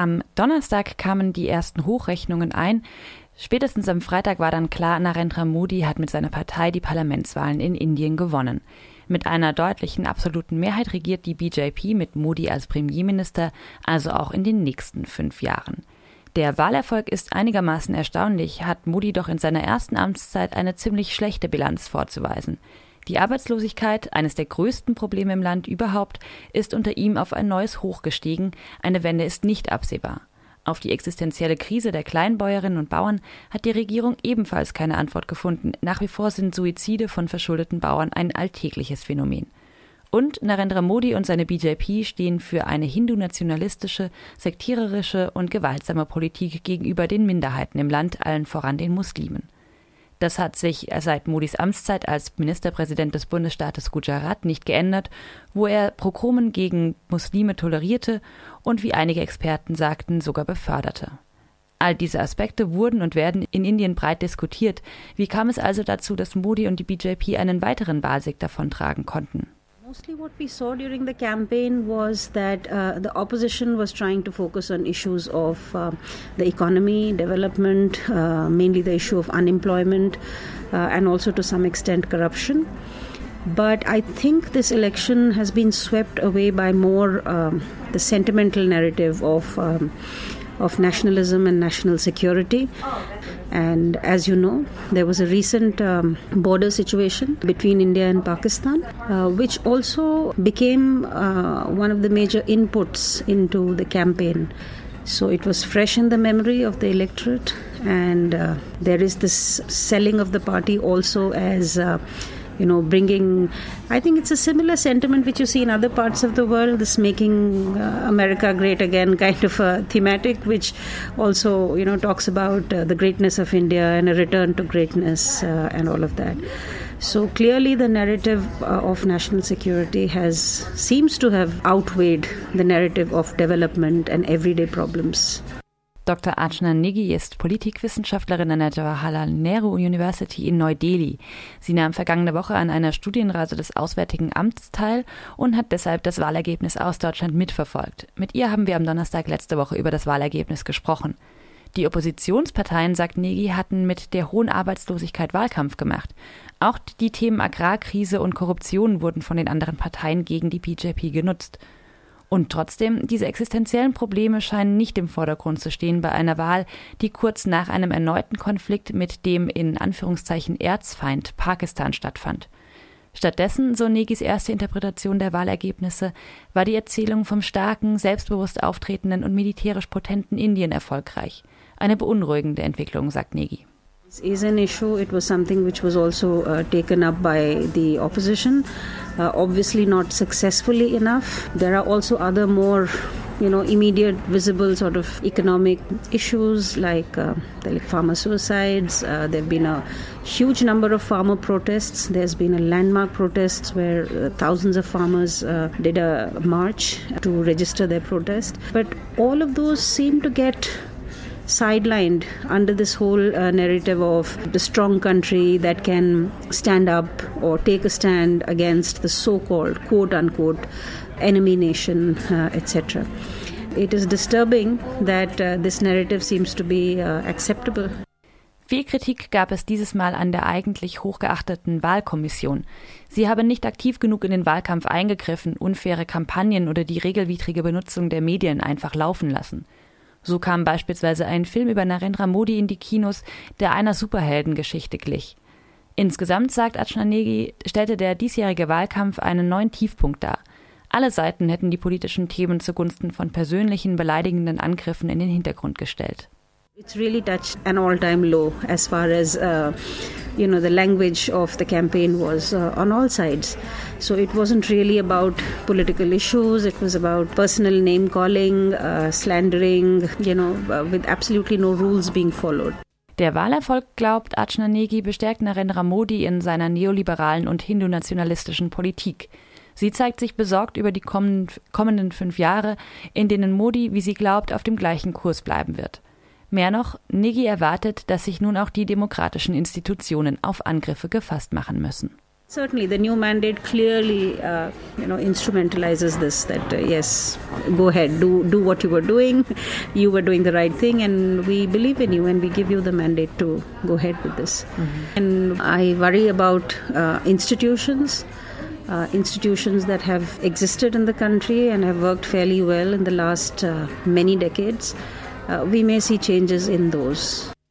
Am Donnerstag kamen die ersten Hochrechnungen ein. Spätestens am Freitag war dann klar, Narendra Modi hat mit seiner Partei die Parlamentswahlen in Indien gewonnen. Mit einer deutlichen absoluten Mehrheit regiert die BJP mit Modi als Premierminister also auch in den nächsten fünf Jahren. Der Wahlerfolg ist einigermaßen erstaunlich, hat Modi doch in seiner ersten Amtszeit eine ziemlich schlechte Bilanz vorzuweisen. Die Arbeitslosigkeit, eines der größten Probleme im Land überhaupt, ist unter ihm auf ein neues Hoch gestiegen, eine Wende ist nicht absehbar. Auf die existenzielle Krise der Kleinbäuerinnen und Bauern hat die Regierung ebenfalls keine Antwort gefunden. Nach wie vor sind Suizide von verschuldeten Bauern ein alltägliches Phänomen. Und Narendra Modi und seine BJP stehen für eine hindu-nationalistische, sektiererische und gewaltsame Politik gegenüber den Minderheiten im Land, allen voran den Muslimen. Das hat sich seit Modis Amtszeit als Ministerpräsident des Bundesstaates Gujarat nicht geändert, wo er Progromen gegen Muslime tolerierte und wie einige Experten sagten, sogar beförderte. All diese Aspekte wurden und werden in Indien breit diskutiert. Wie kam es also dazu, dass Modi und die BJP einen weiteren Wahlsieg davontragen konnten? Mostly, what we saw during the campaign was that uh, the opposition was trying to focus on issues of uh, the economy, development, uh, mainly the issue of unemployment, uh, and also to some extent corruption. But I think this election has been swept away by more um, the sentimental narrative of. Um, of nationalism and national security. And as you know, there was a recent um, border situation between India and Pakistan, uh, which also became uh, one of the major inputs into the campaign. So it was fresh in the memory of the electorate, and uh, there is this selling of the party also as uh, you know, bringing. I think it's a similar sentiment which you see in other parts of the world. This making uh, America great again kind of a thematic, which also you know talks about uh, the greatness of India and a return to greatness uh, and all of that. So clearly, the narrative uh, of national security has seems to have outweighed the narrative of development and everyday problems. Dr. Archana Negi ist Politikwissenschaftlerin an der Jawaharlal Nehru University in Neu-Delhi. Sie nahm vergangene Woche an einer Studienreise des Auswärtigen Amts teil und hat deshalb das Wahlergebnis aus Deutschland mitverfolgt. Mit ihr haben wir am Donnerstag letzte Woche über das Wahlergebnis gesprochen. Die Oppositionsparteien, sagt Negi, hatten mit der hohen Arbeitslosigkeit Wahlkampf gemacht. Auch die Themen Agrarkrise und Korruption wurden von den anderen Parteien gegen die BJP genutzt. Und trotzdem, diese existenziellen Probleme scheinen nicht im Vordergrund zu stehen bei einer Wahl, die kurz nach einem erneuten Konflikt mit dem in Anführungszeichen Erzfeind Pakistan stattfand. Stattdessen, so Negis erste Interpretation der Wahlergebnisse, war die Erzählung vom starken, selbstbewusst auftretenden und militärisch potenten Indien erfolgreich. Eine beunruhigende Entwicklung, sagt Negi. Is an issue. It was something which was also uh, taken up by the opposition. Uh, obviously, not successfully enough. There are also other more, you know, immediate, visible sort of economic issues like, uh, farmer suicides. Uh, there have been a huge number of farmer protests. There's been a landmark protests where uh, thousands of farmers uh, did a march to register their protest. But all of those seem to get sidelined under this whole uh, narrative of the strong country that can stand up or take a stand against the so called quote unquote enemy nation, uh, etc. It is disturbing that uh, this narrative seems to be uh, acceptable. Viel Kritik gab es dieses Mal an der eigentlich hochgeachteten Wahlkommission. Sie habe nicht aktiv genug in den Wahlkampf eingegriffen, unfaire Kampagnen oder die regelwidrige Benutzung der Medien einfach laufen lassen. So kam beispielsweise ein Film über Narendra Modi in die Kinos, der einer Superheldengeschichte glich. Insgesamt, sagt Achanegi, stellte der diesjährige Wahlkampf einen neuen Tiefpunkt dar. Alle Seiten hätten die politischen Themen zugunsten von persönlichen beleidigenden Angriffen in den Hintergrund gestellt. It's really touched an all-time low as far as uh, you know the language of the campaign was uh, on all sides. So it wasn't really about political issues. It was about personal name calling, uh, slandering, you know, uh, with absolutely no rules being followed. Der Wahlerfolg, glaubt Achnanegi, bestärkt Narendra Modi in seiner neoliberalen und hindu-nationalistischen Politik. Sie zeigt sich besorgt über die kommenden fünf Jahre, in denen Modi, wie sie glaubt, auf dem gleichen Kurs bleiben wird. Mehr noch, Nigi erwartet, dass sich nun auch die demokratischen Institutionen auf Angriffe gefasst machen müssen. Certainly, the new mandate clearly, uh, you know, instrumentalizes this. That uh, yes, go ahead, do do what you were doing. You were doing the right thing, and we believe in you, and we give you the mandate to go ahead with this. Mm-hmm. And I worry about uh, institutions. Uh, institutions that have existed in the country and have worked fairly well in the last uh, many decades, Uh, we may see changes in those.